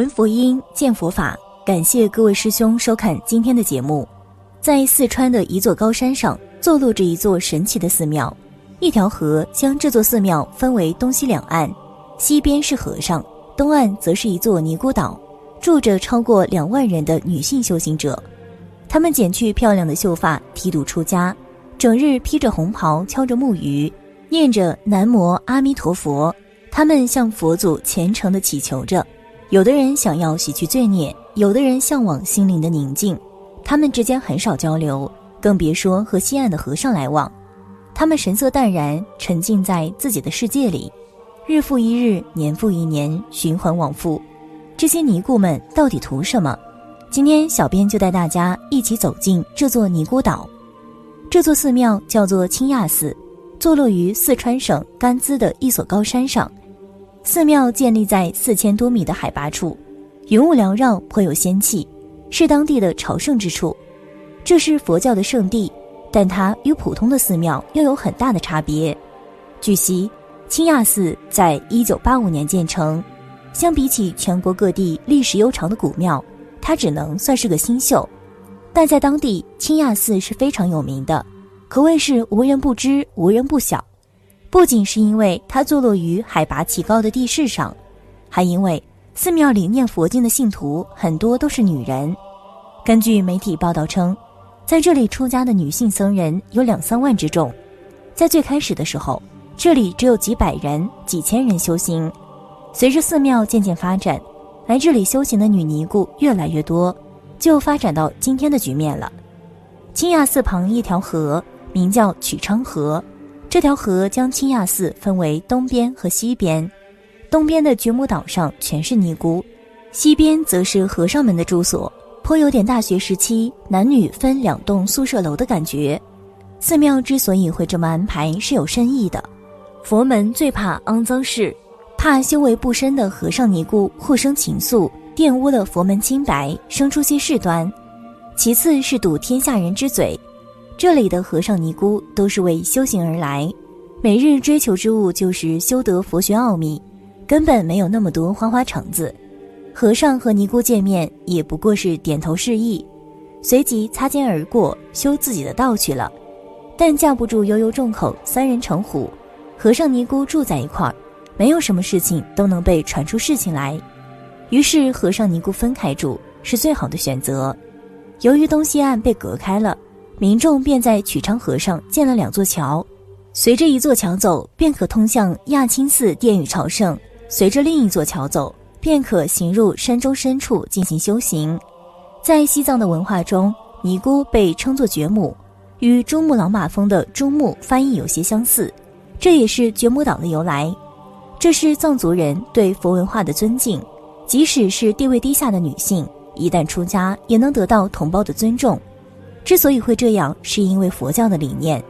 闻佛音，见佛法。感谢各位师兄收看今天的节目。在四川的一座高山上，坐落着一座神奇的寺庙。一条河将这座寺庙分为东西两岸，西边是和尚，东岸则是一座尼姑岛，住着超过两万人的女性修行者。她们剪去漂亮的秀发，剃度出家，整日披着红袍，敲着木鱼，念着南无阿弥陀佛。他们向佛祖虔诚地祈求着。有的人想要洗去罪孽，有的人向往心灵的宁静。他们之间很少交流，更别说和西岸的和尚来往。他们神色淡然，沉浸在自己的世界里，日复一日，年复一年，循环往复。这些尼姑们到底图什么？今天小编就带大家一起走进这座尼姑岛。这座寺庙叫做清亚寺，坐落于四川省甘孜的一所高山上。寺庙建立在四千多米的海拔处，云雾缭绕，颇有仙气，是当地的朝圣之处。这是佛教的圣地，但它与普通的寺庙又有很大的差别。据悉，清亚寺在一九八五年建成，相比起全国各地历史悠长的古庙，它只能算是个新秀。但在当地，清亚寺是非常有名的，可谓是无人不知，无人不晓。不仅是因为它坐落于海拔奇高的地势上，还因为寺庙里念佛经的信徒很多都是女人。根据媒体报道称，在这里出家的女性僧人有两三万之众。在最开始的时候，这里只有几百人、几千人修行。随着寺庙渐渐发展，来这里修行的女尼姑越来越多，就发展到今天的局面了。清亚寺旁一条河名叫曲昌河。这条河将清亚寺分为东边和西边，东边的觉母岛上全是尼姑，西边则是和尚们的住所，颇有点大学时期男女分两栋宿舍楼的感觉。寺庙之所以会这么安排，是有深意的。佛门最怕肮脏事，怕修为不深的和尚尼姑互生情愫，玷污了佛门清白，生出些事端。其次是堵天下人之嘴。这里的和尚尼姑都是为修行而来，每日追求之物就是修得佛学奥秘，根本没有那么多花花肠子。和尚和尼姑见面也不过是点头示意，随即擦肩而过，修自己的道去了。但架不住悠悠众口，三人成虎，和尚尼姑住在一块儿，没有什么事情都能被传出事情来。于是和尚尼姑分开住是最好的选择。由于东西岸被隔开了。民众便在曲昌河上建了两座桥，随着一座桥走，便可通向亚青寺殿宇朝圣；随着另一座桥走，便可行入山中深处进行修行。在西藏的文化中，尼姑被称作觉母，与珠穆朗玛峰的珠穆翻译有些相似，这也是觉母岛的由来。这是藏族人对佛文化的尊敬，即使是地位低下的女性，一旦出家，也能得到同胞的尊重。之所以会这样，是因为佛教的理念。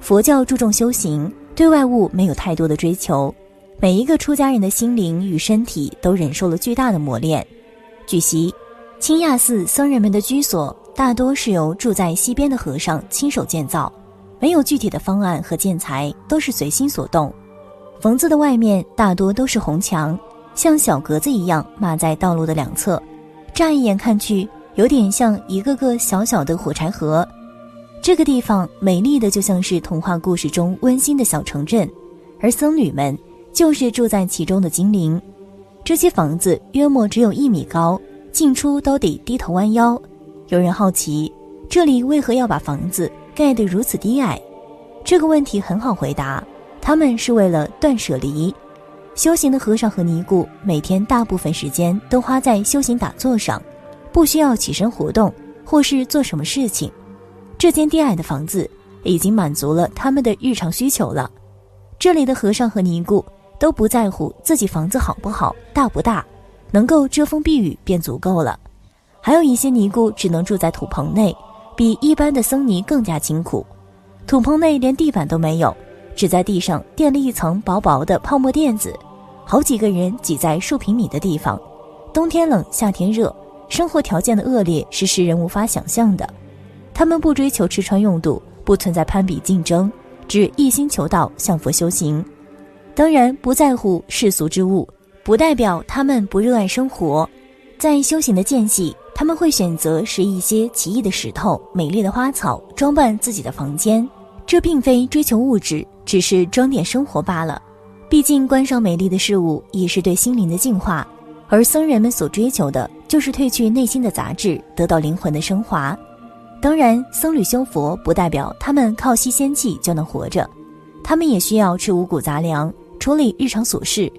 佛教注重修行，对外物没有太多的追求。每一个出家人的心灵与身体都忍受了巨大的磨练。据悉，清亚寺僧人们的居所大多是由住在西边的和尚亲手建造，没有具体的方案和建材，都是随心所动。房子的外面大多都是红墙，像小格子一样码在道路的两侧，乍一眼看去。有点像一个个小小的火柴盒，这个地方美丽的就像是童话故事中温馨的小城镇，而僧侣们就是住在其中的精灵。这些房子约莫只有一米高，进出都得低头弯腰。有人好奇，这里为何要把房子盖得如此低矮？这个问题很好回答，他们是为了断舍离。修行的和尚和尼姑每天大部分时间都花在修行打坐上。不需要起身活动，或是做什么事情，这间低矮的房子已经满足了他们的日常需求了。这里的和尚和尼姑都不在乎自己房子好不好、大不大，能够遮风避雨便足够了。还有一些尼姑只能住在土棚内，比一般的僧尼更加辛苦。土棚内连地板都没有，只在地上垫了一层薄薄的泡沫垫子，好几个人挤在数平米的地方，冬天冷，夏天热。生活条件的恶劣是世人无法想象的，他们不追求吃穿用度，不存在攀比竞争，只一心求道向佛修行。当然，不在乎世俗之物，不代表他们不热爱生活。在修行的间隙，他们会选择拾一些奇异的石头、美丽的花草，装扮自己的房间。这并非追求物质，只是装点生活罢了。毕竟，观赏美丽的事物也是对心灵的净化，而僧人们所追求的就是褪去内心的杂质，得到灵魂的升华。当然，僧侣修佛不代表他们靠吸仙气就能活着，他们也需要吃五谷杂粮，处理日常琐事。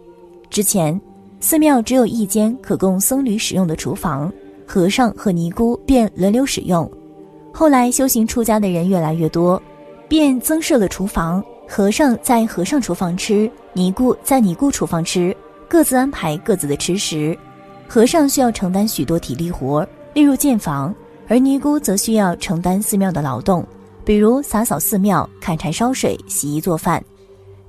之前，寺庙只有一间可供僧侣使用的厨房，和尚和尼姑便轮流使用。后来，修行出家的人越来越多，便增设了厨房，和尚在和尚厨房吃。尼姑在尼姑厨房吃，各自安排各自的吃食。和尚需要承担许多体力活，例如建房；而尼姑则需要承担寺庙的劳动，比如洒扫寺庙、砍柴烧水、洗衣做饭。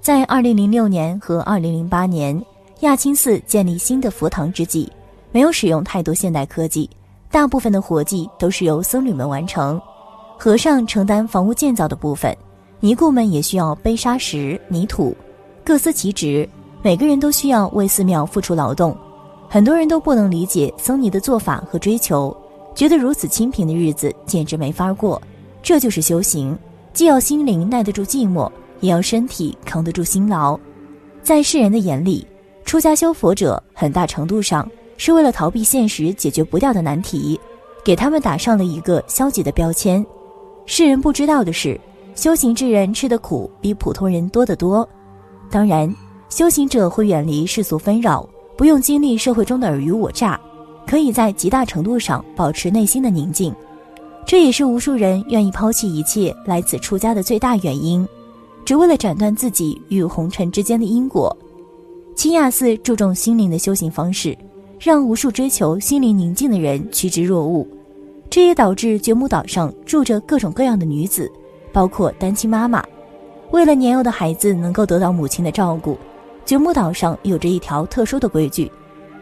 在二零零六年和二零零八年，亚青寺建立新的佛堂之际，没有使用太多现代科技，大部分的活计都是由僧侣们完成。和尚承担房屋建造的部分，尼姑们也需要背沙石、泥土。各司其职，每个人都需要为寺庙付出劳动。很多人都不能理解僧尼的做法和追求，觉得如此清贫的日子简直没法过。这就是修行，既要心灵耐得住寂寞，也要身体扛得住辛劳。在世人的眼里，出家修佛者很大程度上是为了逃避现实解决不掉的难题，给他们打上了一个消极的标签。世人不知道的是，修行之人吃的苦比普通人多得多。当然，修行者会远离世俗纷扰，不用经历社会中的尔虞我诈，可以在极大程度上保持内心的宁静。这也是无数人愿意抛弃一切来此出家的最大原因，只为了斩断自己与红尘之间的因果。清亚寺注重心灵的修行方式，让无数追求心灵宁静的人趋之若鹜。这也导致觉母岛上住着各种各样的女子，包括单亲妈妈。为了年幼的孩子能够得到母亲的照顾，觉母岛上有着一条特殊的规矩：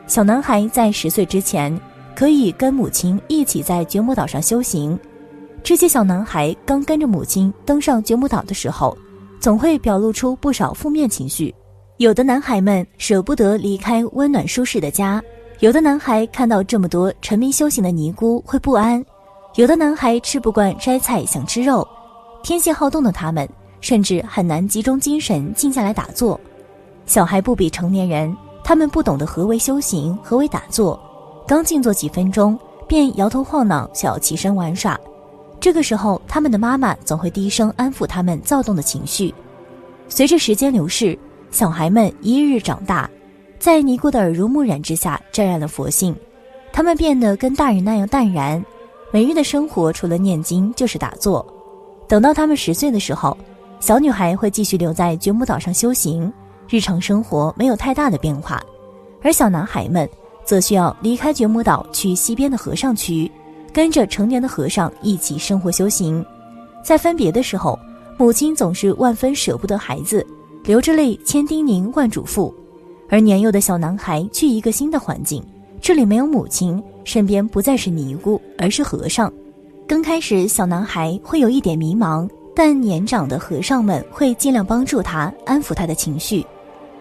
小男孩在十岁之前可以跟母亲一起在觉母岛上修行。这些小男孩刚跟着母亲登上觉母岛的时候，总会表露出不少负面情绪。有的男孩们舍不得离开温暖舒适的家，有的男孩看到这么多沉迷修行的尼姑会不安，有的男孩吃不惯摘菜想吃肉，天性好动的他们。甚至很难集中精神静下来打坐。小孩不比成年人，他们不懂得何为修行，何为打坐。刚静坐几分钟，便摇头晃脑，想要起身玩耍。这个时候，他们的妈妈总会低声安抚他们躁动的情绪。随着时间流逝，小孩们一日长大，在尼姑的耳濡目染之下，沾染了佛性。他们变得跟大人那样淡然，每日的生活除了念经就是打坐。等到他们十岁的时候，小女孩会继续留在觉母岛上修行，日常生活没有太大的变化，而小男孩们则需要离开觉母岛去西边的和尚区，跟着成年的和尚一起生活修行。在分别的时候，母亲总是万分舍不得孩子，流着泪千叮咛万嘱咐。而年幼的小男孩去一个新的环境，这里没有母亲，身边不再是尼姑，而是和尚。刚开始，小男孩会有一点迷茫。但年长的和尚们会尽量帮助他，安抚他的情绪。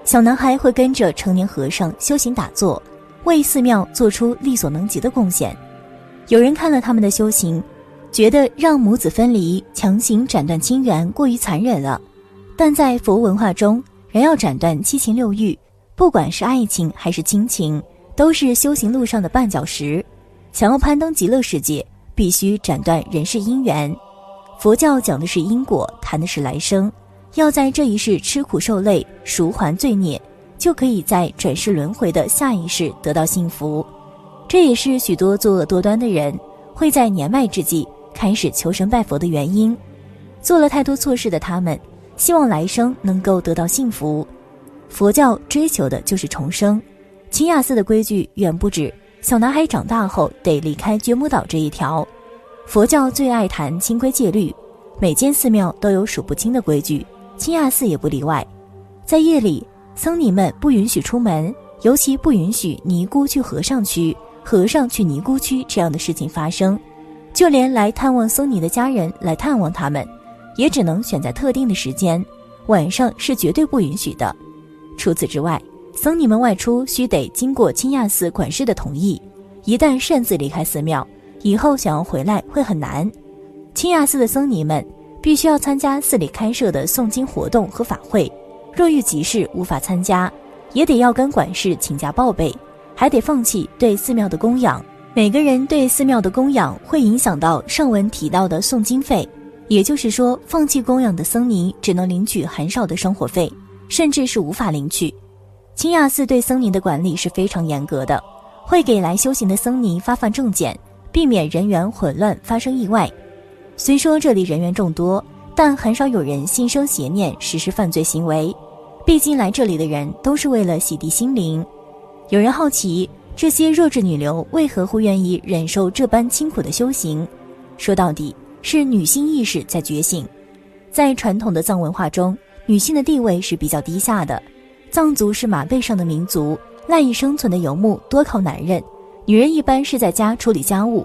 小男孩会跟着成年和尚修行打坐，为寺庙做出力所能及的贡献。有人看了他们的修行，觉得让母子分离、强行斩断亲缘过于残忍了。但在佛文化中，人要斩断七情六欲，不管是爱情还是亲情，都是修行路上的绊脚石。想要攀登极乐世界，必须斩断人世姻缘。佛教讲的是因果，谈的是来生，要在这一世吃苦受累，赎还罪孽，就可以在转世轮回的下一世得到幸福。这也是许多作恶多端的人会在年迈之际开始求神拜佛的原因。做了太多错事的他们，希望来生能够得到幸福。佛教追求的就是重生。清雅寺的规矩远不止小男孩长大后得离开觉母岛这一条。佛教最爱谈清规戒律，每间寺庙都有数不清的规矩，清亚寺也不例外。在夜里，僧尼们不允许出门，尤其不允许尼姑去和尚区、和尚去尼姑区这样的事情发生。就连来探望僧尼的家人来探望他们，也只能选在特定的时间，晚上是绝对不允许的。除此之外，僧尼们外出需得经过清亚寺管事的同意。一旦擅自离开寺庙，以后想要回来会很难。清雅寺的僧尼们必须要参加寺里开设的诵经活动和法会，若遇急事无法参加，也得要跟管事请假报备，还得放弃对寺庙的供养。每个人对寺庙的供养会影响到上文提到的诵经费，也就是说，放弃供养的僧尼只能领取很少的生活费，甚至是无法领取。清雅寺对僧尼的管理是非常严格的，会给来修行的僧尼发放证件，避免人员混乱发生意外。虽说这里人员众多，但很少有人心生邪念实施犯罪行为，毕竟来这里的人都是为了洗涤心灵。有人好奇。这些弱智女流为何会愿意忍受这般清苦的修行？说到底，是女性意识在觉醒。在传统的藏文化中，女性的地位是比较低下的。藏族是马背上的民族，赖以生存的游牧多靠男人，女人一般是在家处理家务，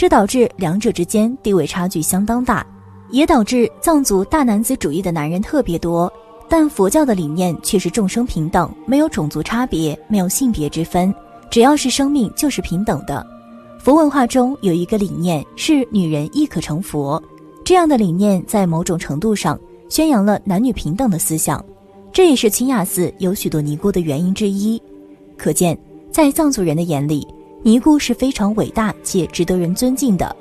这导致两者之间地位差距相当大，也导致藏族大男子主义的男人特别多。但佛教的理念却是众生平等，没有种族差别，没有性别之分。只要是生命就是平等的，佛文化中有一个理念是女人亦可成佛，这样的理念在某种程度上宣扬了男女平等的思想，这也是清雅寺有许多尼姑的原因之一。可见，在藏族人的眼里，尼姑是非常伟大且值得人尊敬的。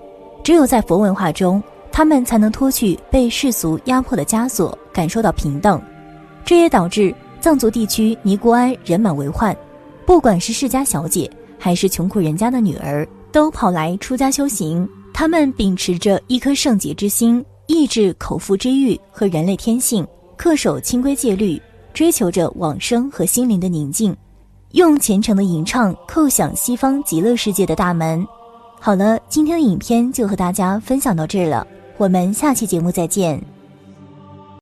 只有在佛文化中，他们才能脱去被世俗压迫的枷锁，感受到平等。这也导致藏族地区尼姑庵人满为患。不管是世家小姐，还是穷苦人家的女儿，都跑来出家修行。他们秉持着一颗圣洁之心，抑制口腹之欲和人类天性，恪守清规戒律，追求着往生和心灵的宁静，用虔诚的吟唱叩响西方极乐世界的大门。好了，今天的影片就和大家分享到这了，我们下期节目再见。